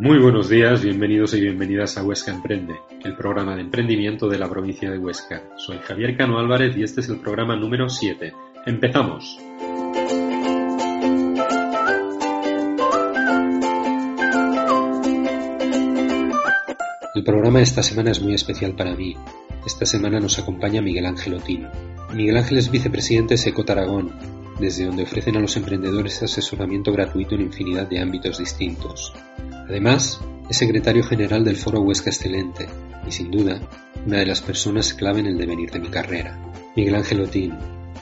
Muy buenos días, bienvenidos y bienvenidas a Huesca Emprende, el programa de emprendimiento de la provincia de Huesca. Soy Javier Cano Álvarez y este es el programa número 7. ¡Empezamos! El programa de esta semana es muy especial para mí, esta semana nos acompaña Miguel Ángel Otín. Miguel Ángel es vicepresidente de Secot Aragón, desde donde ofrecen a los emprendedores asesoramiento gratuito en infinidad de ámbitos distintos. Además, es secretario general del Foro Huesca Excelente y, sin duda, una de las personas clave en el devenir de mi carrera. Miguel Ángel Otín,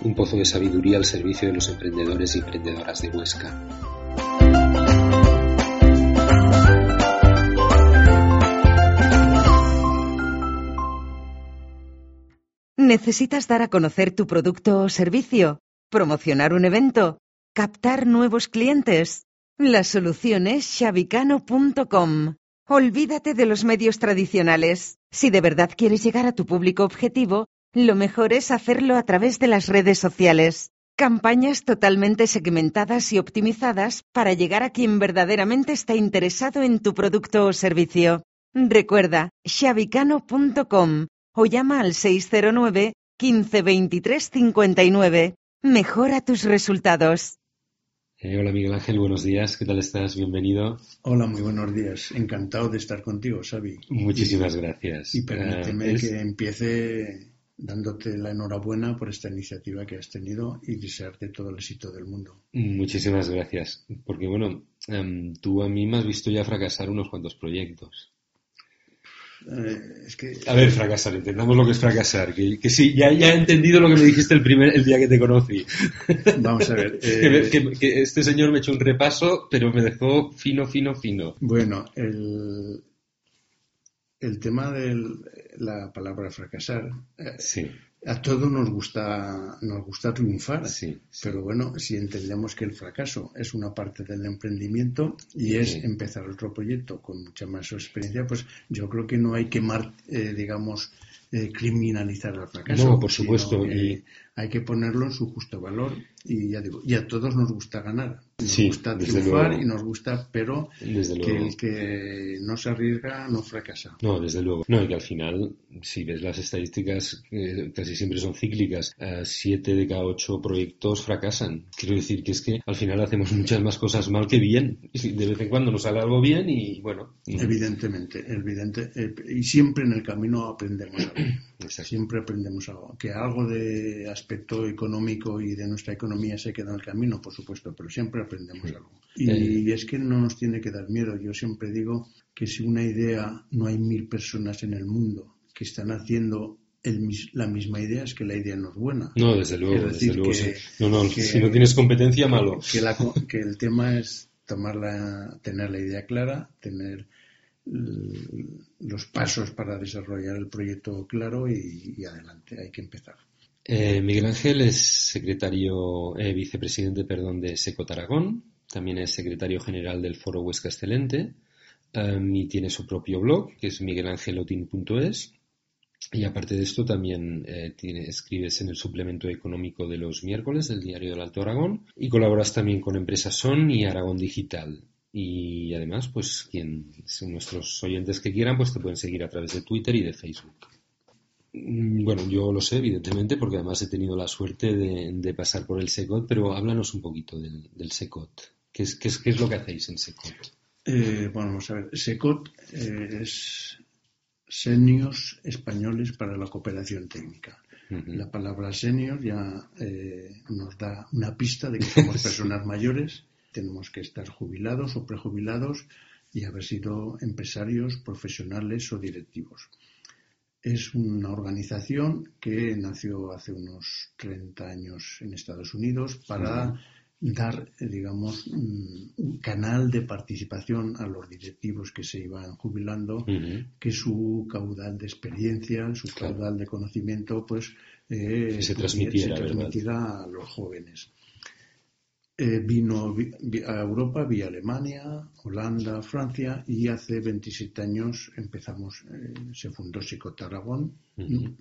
un pozo de sabiduría al servicio de los emprendedores y emprendedoras de Huesca. ¿Necesitas dar a conocer tu producto o servicio? ¿Promocionar un evento? ¿Captar nuevos clientes? La solución es shabicano.com. Olvídate de los medios tradicionales. Si de verdad quieres llegar a tu público objetivo, lo mejor es hacerlo a través de las redes sociales. Campañas totalmente segmentadas y optimizadas para llegar a quien verdaderamente está interesado en tu producto o servicio. Recuerda, shabicano.com o llama al 609 15 23 59. Mejora tus resultados. Eh, hola Miguel Ángel, buenos días, ¿qué tal estás? Bienvenido. Hola, muy buenos días. Encantado de estar contigo, Xavi. Muchísimas gracias. Y permíteme eh, que empiece dándote la enhorabuena por esta iniciativa que has tenido y desearte todo el éxito del mundo. Muchísimas gracias, porque bueno, em, tú a mí me has visto ya fracasar unos cuantos proyectos. Eh, a ver, fracasar, entendamos lo que es fracasar. Que, sí, ya, ya, he entendido lo que me dijiste el primer el día que te conocí. Vamos a ver. que, este señor me echó un repaso, pero me dejó fino, fino, fino. Bueno, el, el tema de la palabra fracasar. Eh, sí a todos nos gusta, nos gusta triunfar, sí, pero bueno, si entendemos que el fracaso es una parte del emprendimiento y es empezar otro proyecto con mucha más experiencia, pues yo creo que no hay que, eh, digamos, eh, criminalizar al fracaso. No, por supuesto. y... Hay que ponerlo en su justo valor y ya digo, y a todos nos gusta ganar. Nos gusta triunfar y nos gusta, pero que el que no se arriesga no fracasa. No, desde luego. No, y que al final, si ves las estadísticas, casi siempre son cíclicas. Eh, siete de cada ocho proyectos fracasan. Quiero decir que es que al final hacemos muchas más cosas mal que bien. De vez en cuando nos sale algo bien y bueno. Evidentemente, evidente. Eh, y siempre en el camino aprendemos algo. Siempre aprendemos algo. Que algo de aspecto económico y de nuestra economía se queda en el camino, por supuesto, pero siempre aprendemos algo. Y, es que no nos tiene que dar miedo. Yo siempre digo que si una idea no hay mil personas en el mundo que están haciendo la misma idea es que la idea no es buena. No, desde luego. Desde luego no, no, si no tienes competencia, malo. Que, que el tema es tomarla, tener la idea clara, tener los pasos para desarrollar el proyecto claro y, adelante, hay que empezar. Eh, Miguel Ángel es secretario, eh, vicepresidente, perdón, de Secot Aragón, también es secretario general del Foro Huesca Excelente em, y tiene su propio blog, que es miguelangelotin.es. Y aparte de esto, también eh, tiene, escribes en el suplemento económico de los miércoles del Diario del Alto Aragón y colaboras también con Empresa Son y Aragón Digital. Y además, pues quien, nuestros oyentes que quieran, pues te pueden seguir a través de Twitter y de Facebook. Mm, bueno, yo lo sé, evidentemente, porque además he tenido la suerte de, pasar por el SECOT, pero háblanos un poquito del, del SECOT. ¿Qué es, qué, es, lo que hacéis en SECOT? Eh, bueno, vamos a ver. SECOT eh, es Senios Españoles para la Cooperación Técnica. La palabra senior ya eh, nos da una pista de que somos personas mayores tenemos que estar jubilados o prejubilados y haber sido empresarios, profesionales o directivos. es una organización que nació hace unos 30 años en Estados Unidos para dar, digamos, un canal de participación a los directivos que se iban jubilando, que su caudal de experiencia, su caudal de conocimiento, pues eh, se, transmitiera, a los jóvenes. Eh, vino a Europa vía Alemania, Holanda, Francia y hace 27 años empezamos, eh, se fundó Secot Aragón,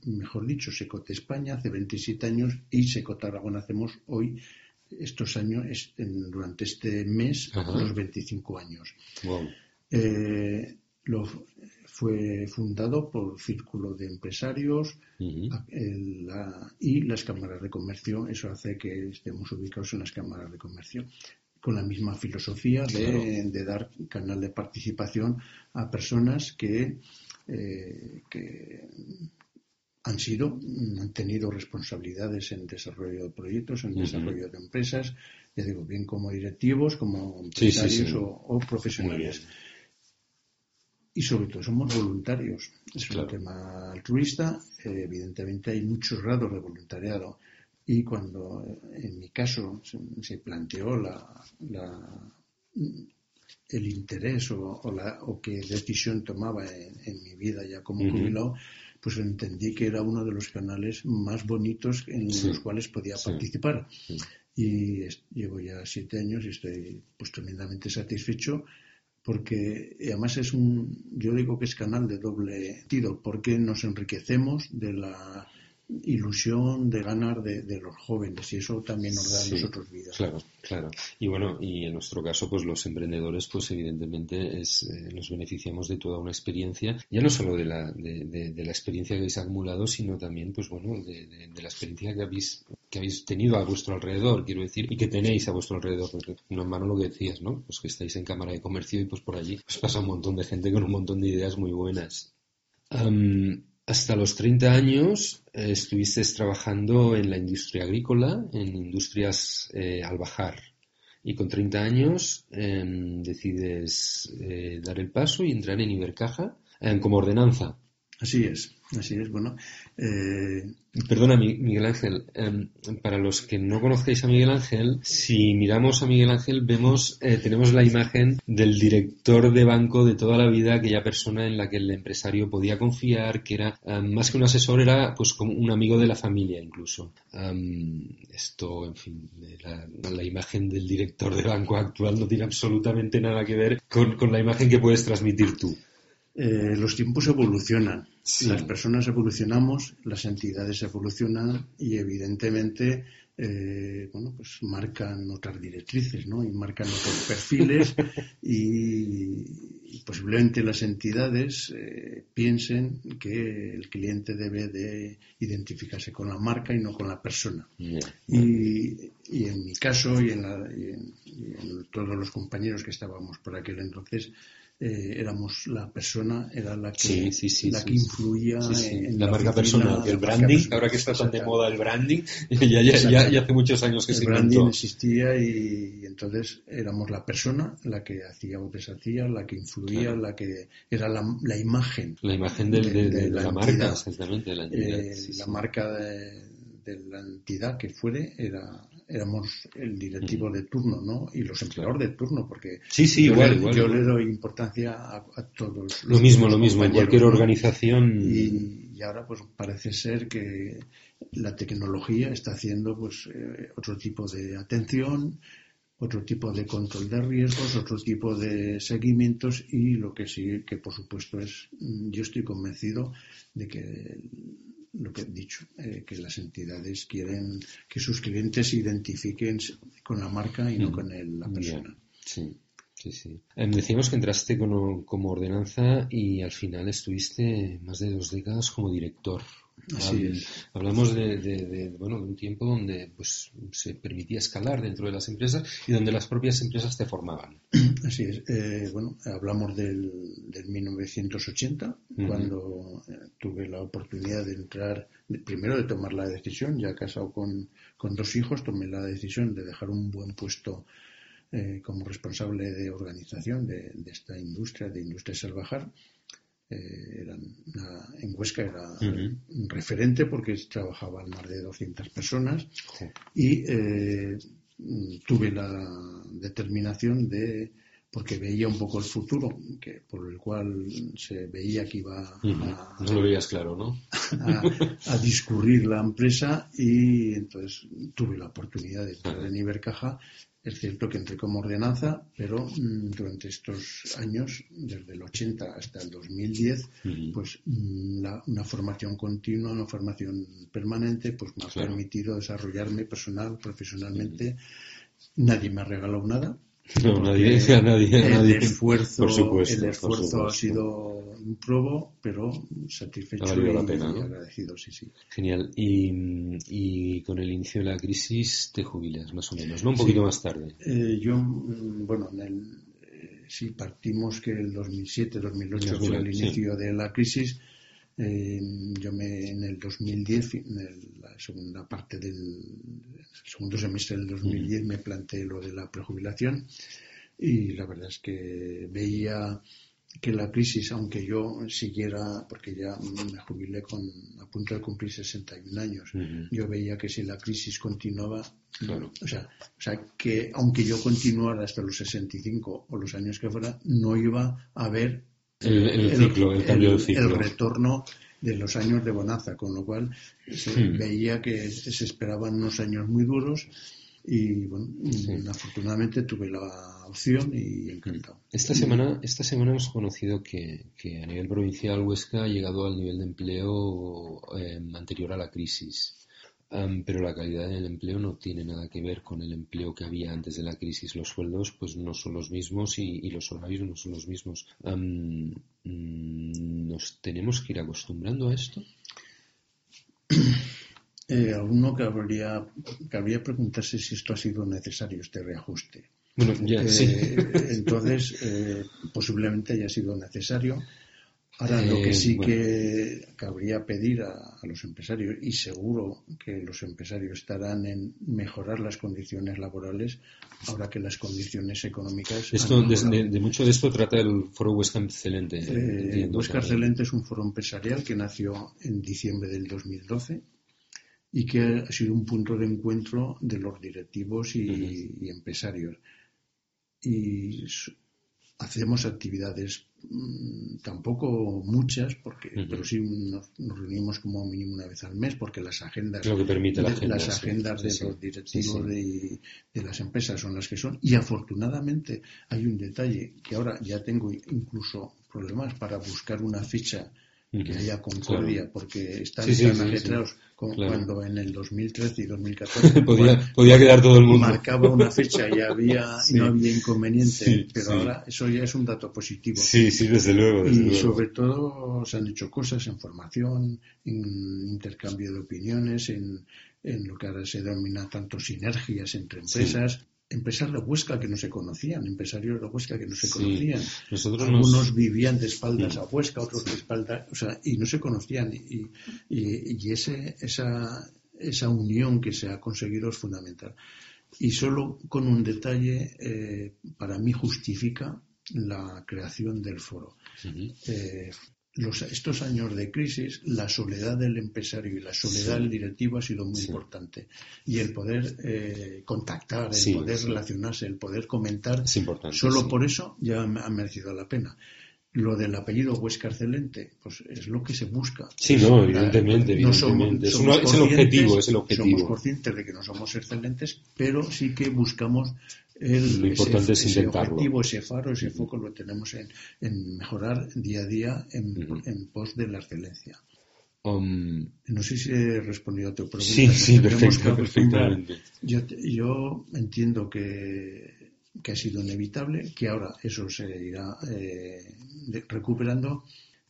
mejor dicho, Secot España hace 27 años y Secot Aragón hacemos hoy estos años, durante este mes, los 25 años. Eh, lo, fue fundado por Círculo de Empresarios y las cámaras de comercio. Eso hace que estemos ubicados en las cámaras de comercio con la misma filosofía de, dar canal de participación a personas que, eh, que han sido, han tenido responsabilidades en desarrollo de proyectos, en desarrollo de empresas, ya digo, bien como directivos, como empresarios O, profesionales y sobre todo somos voluntarios. Es un tema altruista, eh, evidentemente hay muchos grados de voluntariado. Y cuando en mi caso se, planteó la, el interés o, la, o qué decisión tomaba en, mi vida ya como jubilado, pues entendí que era uno de los canales más bonitos en los cuales podía participar. Y llevo ya siete años y estoy pues tremendamente satisfecho porque además es un, yo digo que es canal de doble sentido, porque nos enriquecemos de la ilusión de ganar de, los jóvenes y eso también nos da a nosotros vida. Claro, claro. Y bueno, y en nuestro caso, pues los emprendedores, pues evidentemente es, eh, nos beneficiamos de toda una experiencia, ya no solo de la, de, la experiencia que habéis acumulado, sino también, pues bueno, de, la experiencia que habéis, que habéis tenido a vuestro alrededor, quiero decir, y que tenéis a vuestro alrededor. Porque no en mano lo que decías, ¿no? Pues que estáis en Cámara de Comercio y pues por allí pues pasa un montón de gente con un montón de ideas muy buenas. Hasta los 30 años eh, estuviste trabajando en la industria agrícola, en industrias eh, al bajar. Y con 30 años em, decides eh, dar el paso y entrar en Ibercaja em, como ordenanza. Así es, así es. Bueno, eh... perdona, Miguel Ángel. Em, para los que no conozcáis a Miguel Ángel, si miramos a Miguel Ángel, vemos, eh, tenemos la imagen del director de banco de toda la vida, aquella persona en la que el empresario podía confiar, que era em, más que un asesor, era pues como un amigo de la familia incluso. Em, esto, en fin, la, la, imagen del director de banco actual no tiene absolutamente nada que ver con, con la imagen que puedes transmitir tú. Eh, los tiempos evolucionan, las personas evolucionamos, las entidades evolucionan y evidentemente eh, bueno, pues marcan otras directrices, ¿no? Y marcan otros perfiles y, posiblemente las entidades eh, piensen que el cliente debe de identificarse con la marca y no con la persona. Y, en mi caso y en, y en todos los compañeros que estábamos por aquel entonces, eh, éramos la persona, era la que, la que influía en la, marca personal. El branding, ahora que está tan de moda el branding, ya, ya, ya, hace muchos años que el se branding existía y, entonces éramos la persona la que hacía o deshacía, la que influía, la que era la, la, imagen. La imagen de, la, marca, exactamente. la, eh, la marca de, la entidad que fuere era éramos el directivo de turno, ¿no? Y los empleadores de turno, porque sí, sí, yo, igual, le, yo le doy importancia a, todos. Lo mismo, lo mismo, en cualquier organización. Y, ahora, pues parece ser que la tecnología está haciendo, pues, eh, otro tipo de atención, otro tipo de control de riesgos, otro tipo de seguimientos y lo que sí, que por supuesto es, yo estoy convencido de que lo que he dicho, eh, que las entidades quieren que sus clientes se identifiquen con la marca y no mm. con la persona. Sí. Sí, sí. Em, decíamos que entraste como, como, ordenanza y al final estuviste más de dos décadas como director. Así es. Hablamos de, bueno, de un tiempo donde pues, se permitía escalar dentro de las empresas y donde las propias empresas te formaban. Así es. Eh, bueno, hablamos del, del 1980, cuando eh, tuve la oportunidad de entrar, primero de tomar la decisión, ya casado con, con dos hijos, tomé la decisión de dejar un buen puesto eh, como responsable de organización de, esta industria, de Industria Salvajar eh, eran en Huesca era un referente porque trabajaban más de 200 personas y eh, tuve la determinación de porque veía un poco el futuro, que por el cual se veía que iba a, no lo veías claro, ¿no? a, discurrir la empresa y entonces tuve la oportunidad de entrar en Ibercaja es cierto que entré como ordenanza, pero mm, durante estos años, desde el 80 hasta el 2010, pues mm, una formación continua, una formación permanente, pues me ha permitido desarrollarme personal, profesionalmente. Nadie me ha regalado nada, no, nadie, nadie, el esfuerzo, el esfuerzo ha sido un probo, pero satisfecho y, agradecido, sí, sí. Genial. Y, con el inicio de la crisis te jubilas, más o menos, ¿no? Un poquito más tarde. Eh, yo, mm, bueno, en el, eh, si partimos que el 2007, 2008 fue el inicio de la crisis, eh, yo me, en el 2010, en la segunda parte del segundo semestre del 2010, me planteé lo de la prejubilación y la verdad es que veía que la crisis, aunque yo siguiera, porque ya me jubilé con, a punto de cumplir 61 años, yo veía que si la crisis continuaba, o, sea, o sea, que aunque yo continuara hasta los 65 o los años que fuera, no iba a haber el, ciclo, el, cambio de ciclo. El retorno de los años de bonanza, con lo cual se hmm. veía que se esperaban unos años muy duros y bueno, afortunadamente tuve la opción y encantado. Esta semana, esta semana hemos conocido que, que a nivel provincial Huesca ha llegado al nivel de empleo eh, anterior a la crisis pero la calidad del empleo no tiene nada que ver con el empleo que había antes de la crisis. Los sueldos pues no son los mismos y, los horarios no son los mismos. Mm, ¿Nos tenemos que ir acostumbrando a esto? Eh, alguno que habría, cabría preguntarse si esto ha sido necesario, este reajuste. Bueno, ya, eh, sí. Entonces, eh, posiblemente haya sido necesario Ahora, lo que sí que cabría pedir a, los empresarios, y seguro que los empresarios estarán en mejorar las condiciones laborales, ahora que las condiciones económicas. Esto, de, mucho de esto trata el Foro Huesca Excelente. Eh, Huesca Excelente es un foro empresarial que nació en diciembre del 2012 y que ha sido un punto de encuentro de los directivos y, y empresarios. Y hacemos actividades mm, tampoco muchas porque pero sí nos, reunimos como mínimo una vez al mes porque las agendas Lo que permite la de, las agendas de los directivos de, de, las empresas son las que son. Y afortunadamente hay un detalle que ahora ya tengo incluso problemas para buscar una ficha que haya concordia, porque están tan ajetreados como cuando en el 2013 y 2014 podía, quedar todo el mundo. Marcaba una fecha y, había, y no había inconveniente, pero ahora eso ya es un dato positivo. Sí, sí, desde luego. y sobre todo se han hecho cosas en formación, en intercambio de opiniones, en, en lo que ahora se denomina tanto sinergias entre empresas empresarios de Huesca que no se conocían, empresarios de Huesca que no se conocían. Algunos vivían de espaldas a Huesca, otros de espaldas, o sea, y no se conocían. Y, y, ese, esa, esa unión que se ha conseguido es fundamental. Y solo con un detalle, eh, para mí justifica la creación del foro estos años de crisis, la soledad del empresario y la soledad del directivo ha sido muy importante. Y el poder eh, contactar, el poder relacionarse, el poder comentar, solo por eso ya ha merecido la pena. Lo del apellido Huesca Excelente, pues es lo que se busca. Sí, no, evidentemente, evidentemente. es, el objetivo, es el objetivo. Somos conscientes de que no somos excelentes, pero sí que buscamos el, lo importante ese, es intentarlo. Ese objetivo, ese faro, ese foco lo tenemos en, en mejorar día a día en, en pos de la excelencia. Um, no sé si he respondido a tu pregunta. Sí, sí, perfectamente. Yo, yo entiendo que, que, ha sido inevitable, que ahora eso se irá eh, recuperando.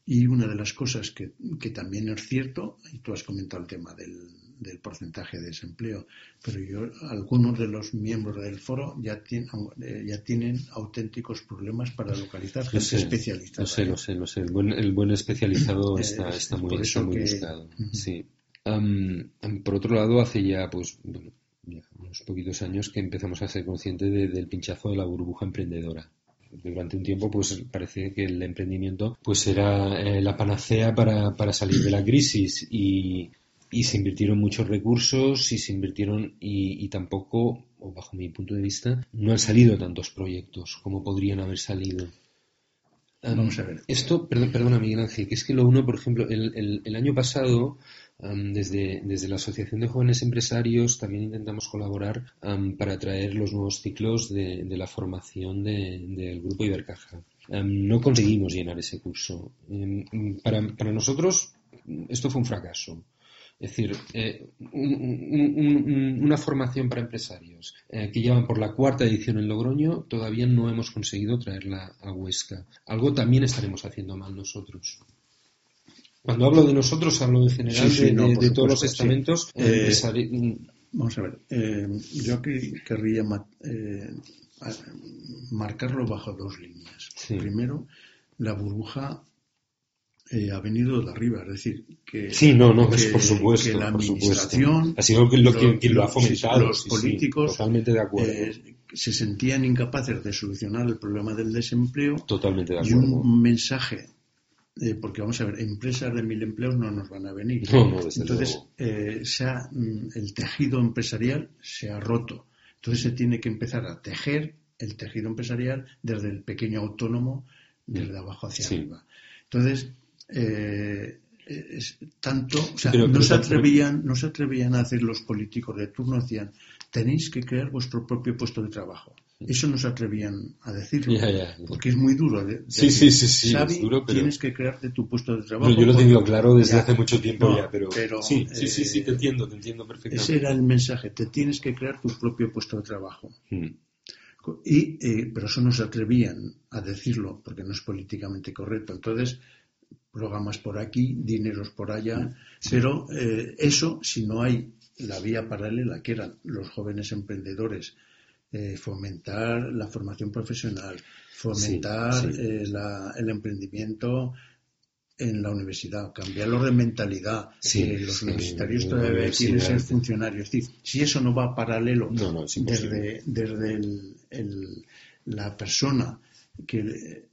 Y una de las cosas que, que también es cierto, y tú has comentado el tema del, del porcentaje de desempleo, pero yo, algunos de los miembros del foro ya tienen, eh, ya tienen auténticos problemas para localizar gente sé, especializada. Lo sé, lo sé, lo sé. El buen, el buen especializado está, está muy, está muy buscado. Sí. por otro lado, hace ya, pues, bueno, ya unos poquitos años que empezamos a ser conscientes del pinchazo de la burbuja emprendedora durante un tiempo pues parece que el emprendimiento pues era eh, la panacea para, para salir de la crisis y, y se invirtieron muchos recursos y se invirtieron y, tampoco, o bajo mi punto de vista, no han salido tantos proyectos como podrían haber salido. Vamos a ver. Esto, perdón, perdona Miguel Ángel, que es que lo uno, por ejemplo, el, el, año pasado, desde, desde, la Asociación de Jóvenes Empresarios también intentamos colaborar para traer los nuevos ciclos de, de la formación del Grupo Ibercaja. no conseguimos llenar ese curso. Em, para, para nosotros esto fue un fracaso. Es decir, eh, una formación para empresarios eh, que llevan por la cuarta edición en Logroño, todavía no hemos conseguido traerla a Huesca. Algo también estaremos haciendo mal nosotros. Cuando hablo de nosotros, hablo en general de, todos los estamentos. Eh, vamos a ver, yo querría marcarlo bajo dos líneas. Primero, la burbuja eh, ha venido de arriba, es decir, que, sí, no, no, es por supuesto, la administración, ha sido lo, quien, lo ha fomentado, los políticos, totalmente de acuerdo. Eh, se sentían incapaces de solucionar el problema del desempleo, totalmente de acuerdo. y un, mensaje eh, porque vamos a ver, empresas de mil empleos no nos van a venir. Entonces, eh, mm, el tejido empresarial se ha roto. Entonces se tiene que empezar a tejer el tejido empresarial desde el pequeño autónomo, desde abajo hacia arriba. Entonces, eh, es, tanto, o sea, no, se atrevían, no se atrevían a hacer los políticos de turno, decían, tenéis que crear vuestro propio puesto de trabajo. Eso no se atrevían a decirlo, porque es muy duro. sí, sí, sí, sí, tienes que crearte tu puesto de trabajo. yo lo he tenido claro desde hace mucho tiempo ya, pero, sí, sí, sí, sí, te entiendo, te entiendo perfectamente. Ese era el mensaje, te tienes que crear tu propio puesto de trabajo. Mm. Y, eh, pero eso no se atrevían a decirlo, porque no es políticamente correcto. Entonces, programas por aquí, dineros por allá, pero eh, eso, si no hay la vía paralela, que eran los jóvenes emprendedores, eh, fomentar la formación profesional, fomentar eh, el emprendimiento en la universidad, cambiarlo de mentalidad. los universitarios todavía quieren ser funcionarios. Es decir, si eso no va paralelo desde, desde la persona que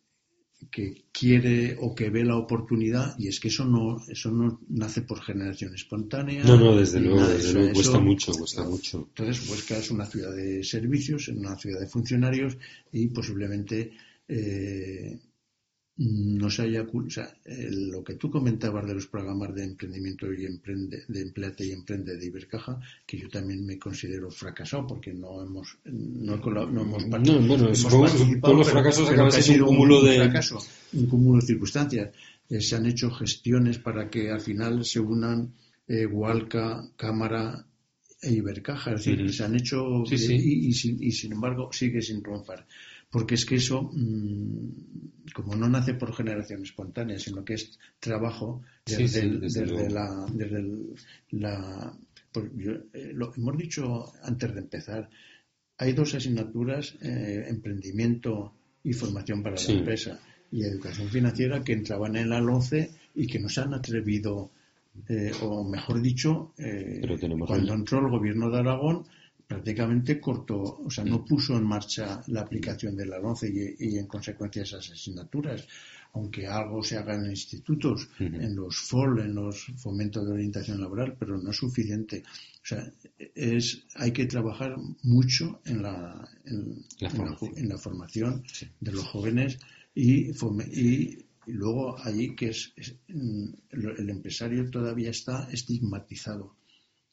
que quiere o que ve la oportunidad y es que eso no eso no nace por generación espontánea no no desde luego, desde luego cuesta mucho cuesta mucho. Entonces Huesca es una ciudad de servicios una ciudad de funcionarios y posiblemente eh, no se haya o sea, lo que tú comentabas de los programas de emprendimiento y emprende, de empleate y emprende de Ibercaja, que yo también me considero fracasado porque no hemos no, no hemos, no, bueno, todos los fracasos acaban siendo un cúmulo de fracaso, un cúmulo de circunstancias. Eh, se han hecho gestiones para que al final se unan eh, Hualca, Cámara e Ibercaja, es decir, se han hecho Y, y, sin embargo sigue sin triunfar porque es que eso, mm, como no nace por generación espontánea, sino que es trabajo desde, la... Desde la pues eh, lo hemos dicho antes de empezar, hay dos asignaturas, eh, emprendimiento y formación para la empresa, y educación financiera, que entraban en la LOCE y que nos han atrevido, eh, o mejor dicho, cuando entró el gobierno de Aragón, prácticamente cortó, o sea, no puso en marcha la aplicación de la 11 y, en consecuencia esas asignaturas, aunque algo se haga en institutos, en los FOL, en los fomentos de orientación laboral, pero no es suficiente. O sea, es, hay que trabajar mucho en la, en la, formación, de los jóvenes y, y, luego allí que es, el empresario todavía está estigmatizado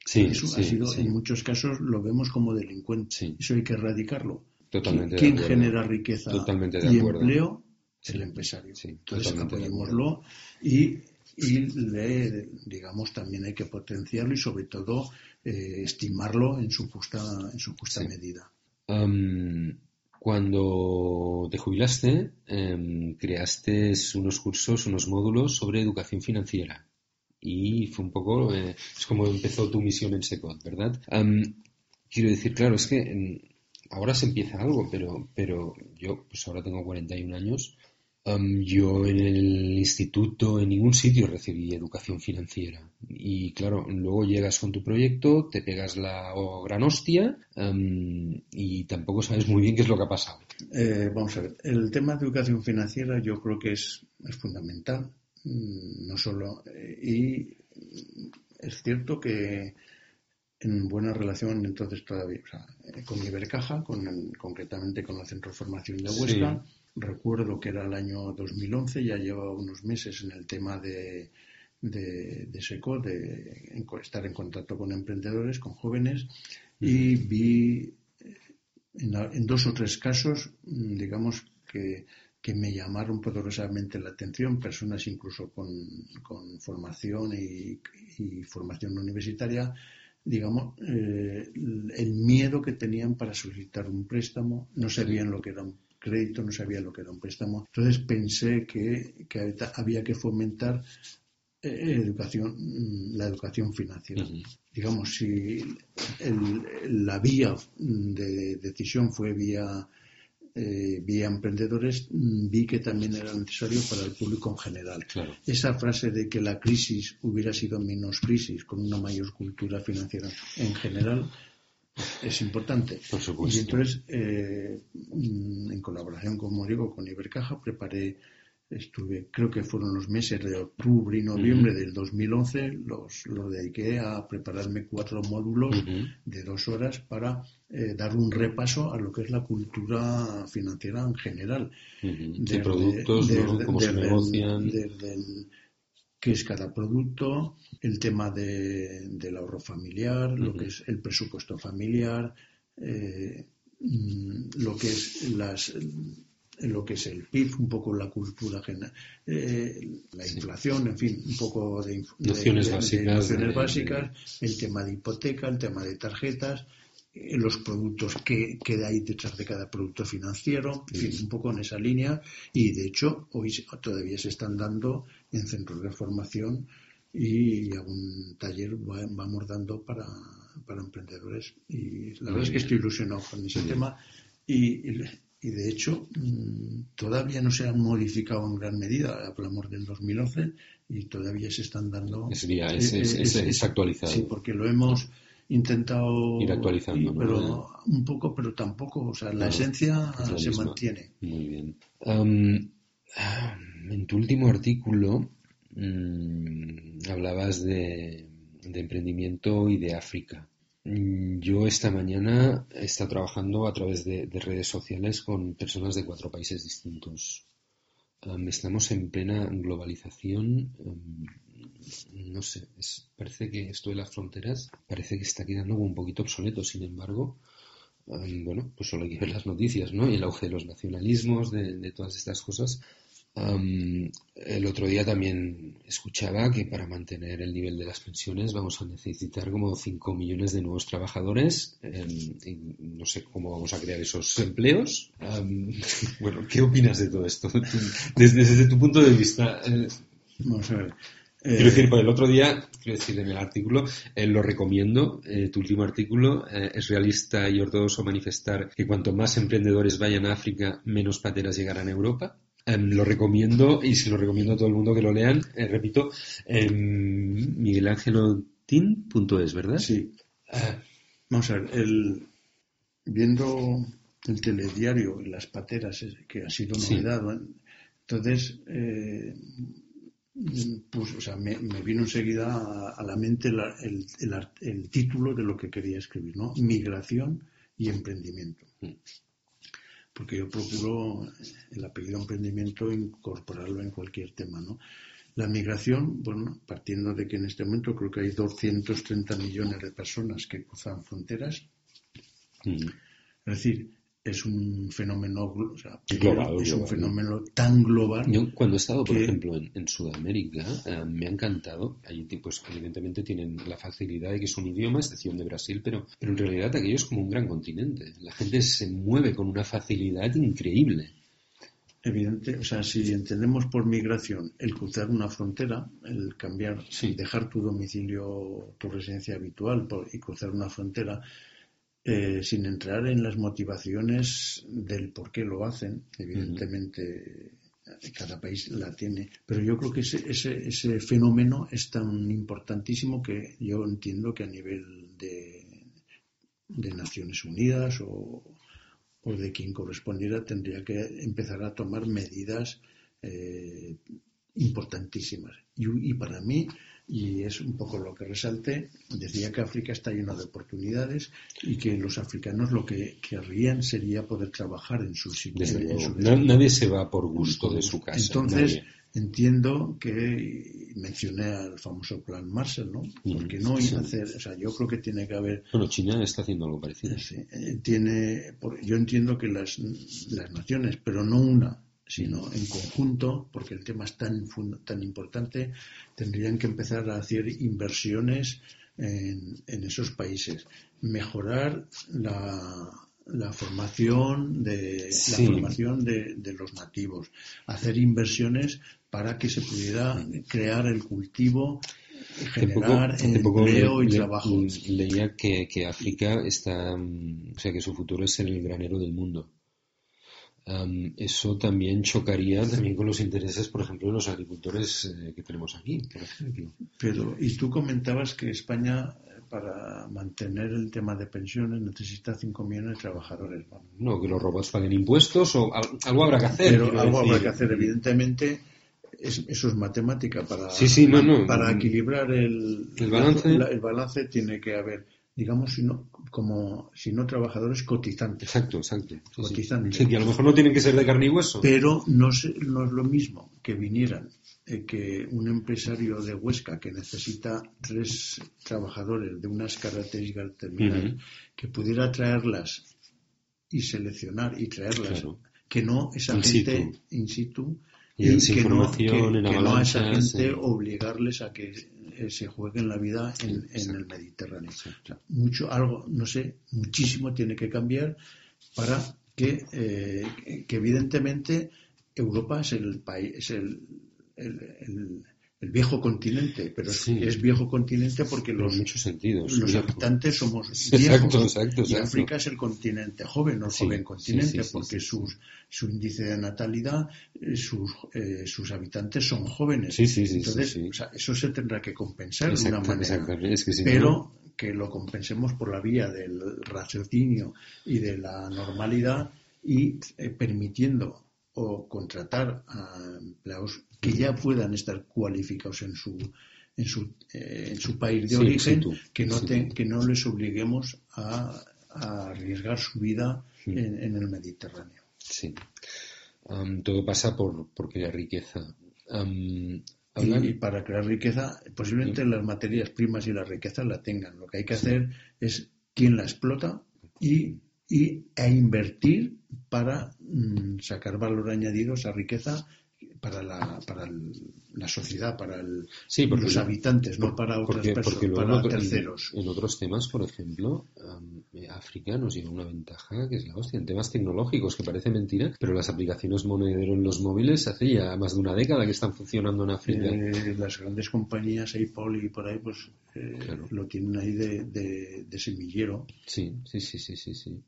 Sí, Eso ha sido, en muchos casos lo vemos como delincuente. Eso hay que erradicarlo. Totalmente ¿Quién genera riqueza y empleo? El empresario. Entonces apoyémoslo y, y le, digamos, también hay que potenciarlo y sobre todo eh, estimarlo en su justa, en su justa medida. cuando te jubilaste, em, creaste unos cursos, unos módulos sobre educación financiera y fue un poco, eh, es como empezó tu misión en SECOT, ¿verdad? quiero decir, claro, es que ahora se empieza algo, pero, pero yo pues ahora tengo 41 años yo en el instituto, en ningún sitio recibí educación financiera. Y claro, luego llegas con tu proyecto, te pegas la gran hostia y tampoco sabes muy bien qué es lo que ha pasado. Eh, vamos a ver, el tema de educación financiera yo creo que es, es fundamental. Mm, no solo. Eh, y es cierto que en buena relación entonces todavía, eh, con Ibercaja, con concretamente con el Centro de Formación de Huesca. Recuerdo que era el año 2011, ya llevaba unos meses en el tema de, de, SECO, de estar en contacto con emprendedores, con jóvenes, y vi eh, en, dos o tres casos, mm, digamos, que, que, me llamaron poderosamente la atención, personas incluso con, con formación y, y formación universitaria, digamos, eh, el miedo que tenían para solicitar un préstamo, no sabían lo que era un crédito, no sabían lo que era un préstamo. Entonces pensé que, había que fomentar eh, educación, mm, la educación financiera. Digamos, si la vía de decisión fue vía eh, vía emprendedores, mm, vi que también era necesario para el público en general. Esa frase de que la crisis hubiera sido menos crisis con una mayor cultura financiera en general es importante. Y entonces, eh, mm, en colaboración, como digo, con Ibercaja, preparé estuve, creo que fueron los meses de octubre y noviembre del 2011, los, lo dediqué a prepararme cuatro módulos de dos horas para eh, dar un repaso a lo que es la cultura financiera en general. de productos, cómo se negocian. Desde qué es cada producto, el tema de, del ahorro familiar, lo que es el presupuesto familiar, eh, mm, lo que es las en lo que es el PIB, un poco la cultura general, eh, la inflación, en fin, un poco de, nociones, básicas, básicas, el tema de hipoteca, el tema de tarjetas, eh, los productos que, que hay detrás de cada producto financiero, en fin, un poco en esa línea. Y de hecho, hoy todavía se están dando en centros de formación y algún taller vamos dando para, para emprendedores. Y la verdad es que estoy ilusionado con ese tema. y, y de hecho mm, todavía no se han modificado en gran medida, hablamos del 2011 y todavía se están dando. Es, es, es, actualizado. Sí, porque lo hemos intentado ir actualizando, pero un poco, pero tampoco, o sea, la esencia se mantiene. Muy bien. en tu último artículo mm, hablabas de, de emprendimiento y de África. Mm, yo esta mañana he estado trabajando a través de, redes sociales con personas de cuatro países distintos. estamos en plena globalización. no sé, parece que esto de las fronteras parece que está quedando un poquito obsoleto. Sin embargo, bueno, pues solo hay que ver las noticias, ¿no? Y el auge de los nacionalismos, de todas estas cosas, el otro día también escuchaba que para mantener el nivel de las pensiones vamos a necesitar como 5 millones de nuevos trabajadores. y no sé cómo vamos a crear esos empleos. bueno, ¿qué opinas de todo esto? Desde, tu punto de vista. Eh, vamos a ver. Quiero decir, por el otro día, quiero decir en el artículo, eh, lo recomiendo, eh, tu último artículo, es realista y ortodoxo manifestar que cuanto más emprendedores vayan a África, menos pateras llegarán a Europa. Em, lo recomiendo y se lo recomiendo a todo el mundo que lo lean. Eh, repito, en miguelangelotin.es, ¿verdad? Sí. Ah. Vamos a ver, el, viendo el telediario y las pateras, que ha sido novedad, entonces, eh, pues, o sea, me, vino enseguida a, la mente el, el, título de lo que quería escribir, ¿no? Migración y emprendimiento. Mm porque yo procuro el apellido emprendimiento incorporarlo en cualquier tema, ¿no? La migración, bueno, partiendo de que en este momento creo que hay 230 millones de personas que cruzan fronteras, mm. es decir, es un fenómeno global, es un fenómeno tan global. Yo cuando he estado, por ejemplo, en, Sudamérica, eh, me ha encantado. Hay tipos que evidentemente tienen la facilidad de que es un idioma, excepción de Brasil, pero, pero en realidad aquello es como un gran continente. La gente se mueve con una facilidad increíble. Evidente, o sea, si entendemos por migración el cruzar una frontera, el cambiar, dejar tu domicilio, tu residencia habitual y cruzar una frontera, eh, sin entrar en las motivaciones del por qué lo hacen, evidentemente cada país la tiene. Pero yo creo que ese, ese, ese fenómeno es tan importantísimo que yo entiendo que a nivel de, Naciones Unidas o, de quien correspondiera tendría que empezar a tomar medidas eh, importantísimas. Y, para mí, y es un poco lo que resalte, decía que África está llena de oportunidades y que los africanos lo que querrían sería poder trabajar en su sitio. nadie se va por gusto de su casa. Entonces, entiendo que mencioné al famoso plan Marshall, ¿no? Porque no hacer, o sea, yo creo que tiene que haber. Bueno, China está haciendo algo parecido. Sí, eh, tiene, yo entiendo que las, las naciones, pero no una, sino en conjunto, porque el tema es tan, tan importante, tendrían que empezar a hacer inversiones en, en esos países, mejorar la, la formación de la formación de, de, los nativos, hacer inversiones para que se pudiera crear el cultivo generar empleo y trabajo. Leía que, que África está, o sea, que su futuro es el granero del mundo eso también chocaría también con los intereses, por ejemplo, de los agricultores eh, que tenemos aquí, por ejemplo. Pero, y tú comentabas que España, eh, para mantener el tema de pensiones, necesita 5 millones de trabajadores. No, que los robots paguen impuestos o algo habrá que hacer. Pero algo habrá que hacer, evidentemente. eso es matemática para, para equilibrar el, el balance. el balance tiene que haber digamos, sino, como si no trabajadores cotizantes. Exacto, exacto. cotizantes. que a lo mejor no tienen que ser de carne y hueso. Pero no, no es lo mismo que vinieran eh, que un empresario de Huesca que necesita tres trabajadores de unas características determinadas, que pudiera traerlas y seleccionar y traerlas, que no esa gente in situ y, que, no, que, no, a esa gente obligarles a que eh, se jueguen la vida en, el Mediterráneo. mucho, algo, no sé, muchísimo tiene que cambiar para que, eh, que evidentemente Europa es el país, es el, el el viejo continente, pero es viejo continente porque los, muchos sentidos, los habitantes somos viejos. y África es el continente joven, no el joven continente, porque sus, su índice de natalidad, eh, sus, eh, sus habitantes son jóvenes. Entonces, eso se tendrá que compensar de una manera. pero que lo compensemos por la vía del raciocinio y de la normalidad y eh, permitiendo o contratar a empleados que ya puedan estar cualificados en su en su, eh, en su país de origen, que, no que no les obliguemos a, arriesgar su vida en, el Mediterráneo. Sí. todo pasa por, por crear riqueza. y, para crear riqueza, posiblemente las materias primas y la riqueza la tengan. Lo que hay que hacer es quién la explota y, y a invertir para mm, sacar valor añadido esa riqueza para la, para la sociedad, para los habitantes, no para otras personas, para terceros. En, otros temas, por ejemplo, África nos lleva una ventaja que es la hostia. En temas tecnológicos, que parece mentira, pero las aplicaciones monedero en los móviles hace ya más de una década que están funcionando en África. Eh, las grandes compañías, Apple y por ahí, pues eh, lo tienen ahí de, de, semillero. Sí, sí, sí, sí, sí. sí.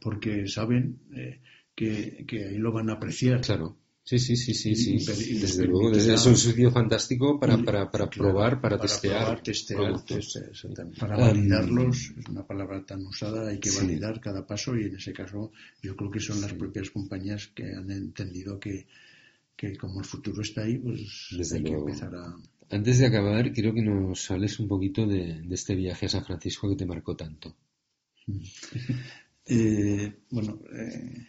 Porque saben eh, que, que ahí lo van a apreciar. Claro. Sí, sí, sí, sí, sí. desde luego, es un sitio fantástico para, para, para probar, para, testear. testear, para validarlos, es una palabra tan usada, hay que validar cada paso y en ese caso yo creo que son las propias compañías que han entendido que, que como el futuro está ahí, pues hay que empezar a... Antes de acabar, quiero que nos hables un poquito de, de este viaje a San Francisco que te marcó tanto. Eh, bueno, eh,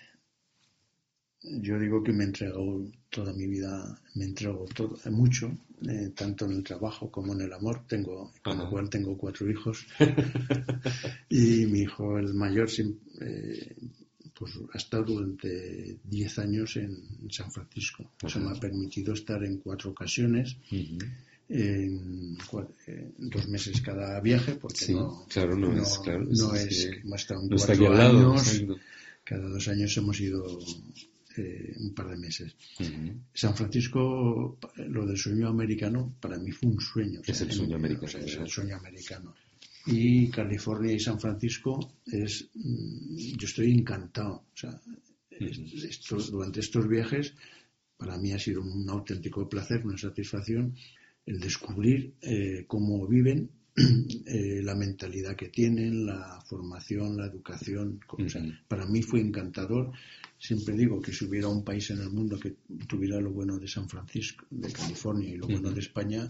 yo digo que me he entregado toda mi vida, me entrego todo, mucho, eh, tanto en el trabajo como en el amor. Tengo, con lo cual tengo cuatro hijos. y mi hijo, el mayor, eh, pues ha estado durante diez años en San Francisco. Eso me ha permitido estar en cuatro ocasiones. En, dos meses cada viaje porque no, claro, no, es, claro, no es, estado cuatro años, cada dos años hemos ido eh, un par de meses. San Francisco, lo del sueño americano, para mí fue un sueño. Es el sueño americano. es el sueño americano. Y California y San Francisco es, mm, yo estoy encantado. O sea, durante estos viajes para mí ha sido un auténtico placer, una satisfacción el descubrir eh, cómo viven, eh, la mentalidad que tienen, la formación, la educación. para mí fue encantador Siempre digo que si hubiera un país en el mundo que tuviera lo bueno de San Francisco, de California y lo bueno de España,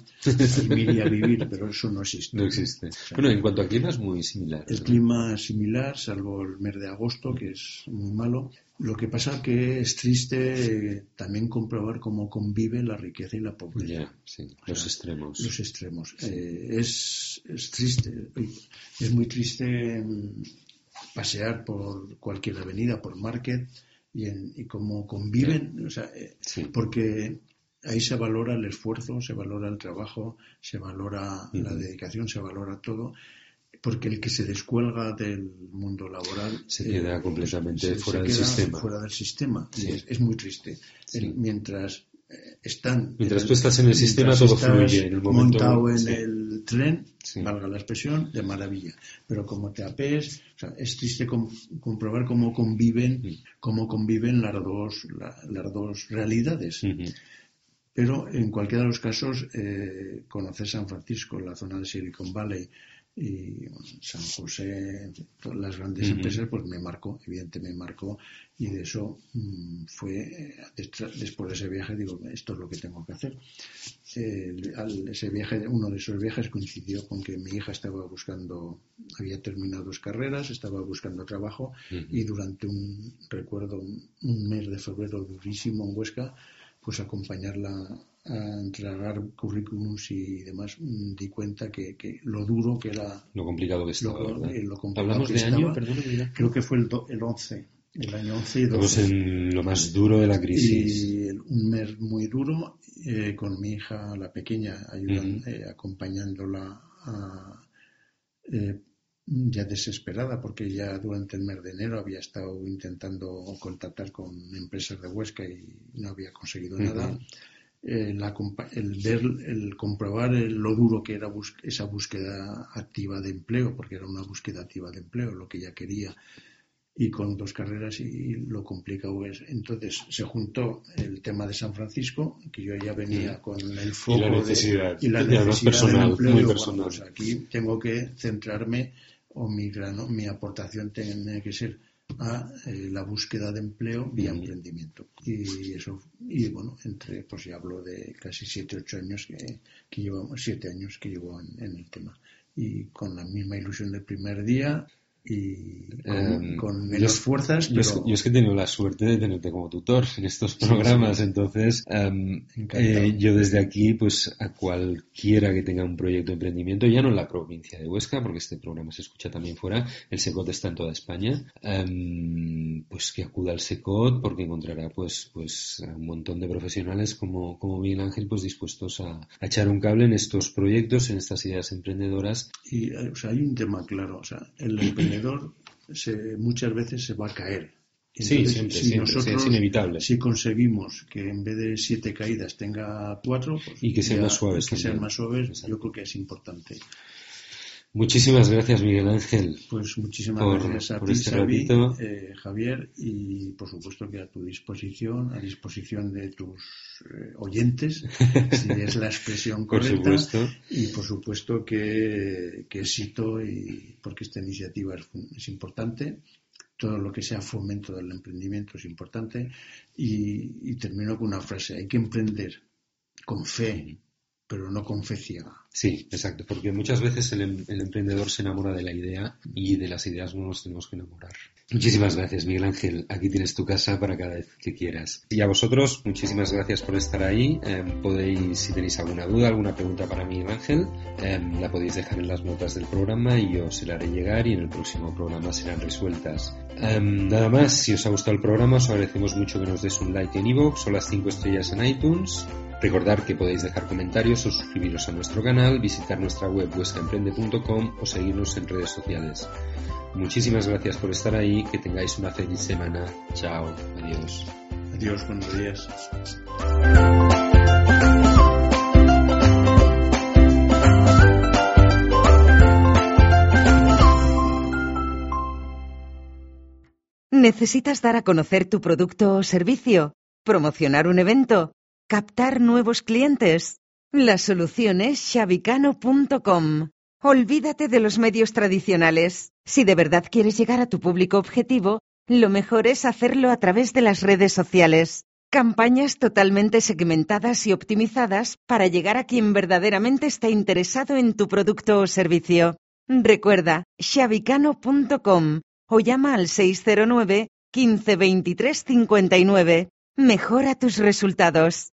me iría a vivir, pero eso no existe. No existe. bueno, en cuanto a clima es muy similar. El clima es similar, salvo el mes de agosto, que es muy malo. Lo que pasa que es triste eh, también comprobar cómo convive la riqueza y la pobreza. los extremos. Los extremos. Eh, es, es triste, es muy triste mm, pasear por cualquier avenida, por Market, y, cómo conviven, o sea, eh, porque ahí se valora el esfuerzo, se valora el trabajo, se valora la dedicación, se valora todo, porque el que se descuelga del mundo laboral se queda eh, completamente fuera, del sistema. fuera del sistema. es, muy triste. mientras eh, están. Mientras tú estás en el sistema, todo fluye. En el momento, montado en el tren, valga la expresión, de maravilla. Pero como te apees, es triste comprobar cómo conviven, cómo conviven las dos, las dos realidades. Pero en cualquiera de los casos, eh, conocer San Francisco, la zona de Silicon Valley, y San José, todas las grandes empresas, pues me marcó, evidentemente me marcó, y de eso mm, fue, después de ese viaje, digo, esto es lo que tengo que hacer. ese viaje, uno de esos viajes coincidió con que mi hija estaba buscando, había terminado dos carreras, estaba buscando trabajo, y durante un, recuerdo, un mes de febrero durísimo en Huesca, pues acompañarla a entregar currículums y demás, mm, di cuenta que, lo duro que era. Lo complicado que estaba. Lo, ¿Hablamos de año? creo que fue el, el 11. El año 11 y 12. Estamos en lo más duro de la crisis. Y un mes muy duro, eh, con mi hija, la pequeña, ayudando, eh, acompañándola eh, ya desesperada, porque ya durante el mes de enero había estado intentando contactar con empresas de Huesca y no había conseguido nada el, ver, el comprobar lo duro que era esa búsqueda activa de empleo, porque era una búsqueda activa de empleo, lo que ella quería, y con dos carreras y lo complicado es. Entonces se juntó el tema de San Francisco, que yo ya venía con el foco y la necesidad, y la necesidad personal, empleo, muy personal. Pues aquí tengo que centrarme o mi grano, mi aportación tiene que ser a eh, la búsqueda de empleo vía emprendimiento. Y eso, y bueno, entre, pues ya hablo de casi 7, 8 años que, que llevamos, 7 años que llevo en el tema. Y con la misma ilusión del primer día, y con, em, menos fuerzas. Yo, es, que he tenido la suerte de tenerte como tutor en estos programas, entonces em, eh, yo desde aquí, pues a cualquiera que tenga un proyecto de emprendimiento, ya no en la provincia de Huesca, porque este programa se escucha también fuera, el SECOT está en toda España, em, pues que acuda al SECOT porque encontrará pues, pues un montón de profesionales como, como Miguel Ángel pues dispuestos a, echar un cable en estos proyectos, en estas ideas emprendedoras. Y o sea, hay un tema claro, o sea, el se, muchas veces se va a caer. sí, siempre, si nosotros, es inevitable. Si conseguimos que en vez de siete caídas tenga cuatro, pues y que sean más suaves, que sean más suaves, yo creo que es importante. Muchísimas gracias, Miguel Ángel. Pues muchísimas gracias a ti, este eh, Javier, y por supuesto que a tu disposición, a disposición de tus eh, oyentes, si es la expresión correcta. Y por supuesto que, que éxito, y, porque esta iniciativa es, importante todo lo que sea fomento del emprendimiento es importante y, y, termino con una frase, hay que emprender con fe, pero no con fe ciega. Sí, exacto, porque muchas veces em, el, emprendedor se enamora de la idea y de las ideas no nos tenemos que enamorar. Muchísimas gracias, Miguel Ángel. Aquí tienes tu casa para cada vez que quieras. Y a vosotros, muchísimas gracias por estar ahí. Em, podéis, si tenéis alguna duda, alguna pregunta para Miguel Ángel, em, la podéis dejar en las notas del programa y yo se la haré llegar y en el próximo programa serán resueltas. nada más, si os ha gustado el programa, os agradecemos mucho que nos des un like en iVoox o las 5 estrellas en iTunes. Recordar que podéis dejar comentarios o suscribiros a nuestro canal, visitar nuestra web vuescaemprende.com o seguirnos en redes sociales. Muchísimas gracias por estar ahí, que tengáis una feliz semana. Chao, adiós. Adiós, buenos días. ¿Necesitas dar a conocer tu producto o servicio? promocionar un evento, captar nuevos clientes. La solución es xavicano.com. Olvídate de los medios tradicionales. Si de verdad quieres llegar a tu público objetivo, lo mejor es hacerlo a través de las redes sociales. Campañas totalmente segmentadas y optimizadas para llegar a quien verdaderamente está interesado en tu producto o servicio. Recuerda, xavicano.com o llama al 609 15 23 59. Mejora tus resultados.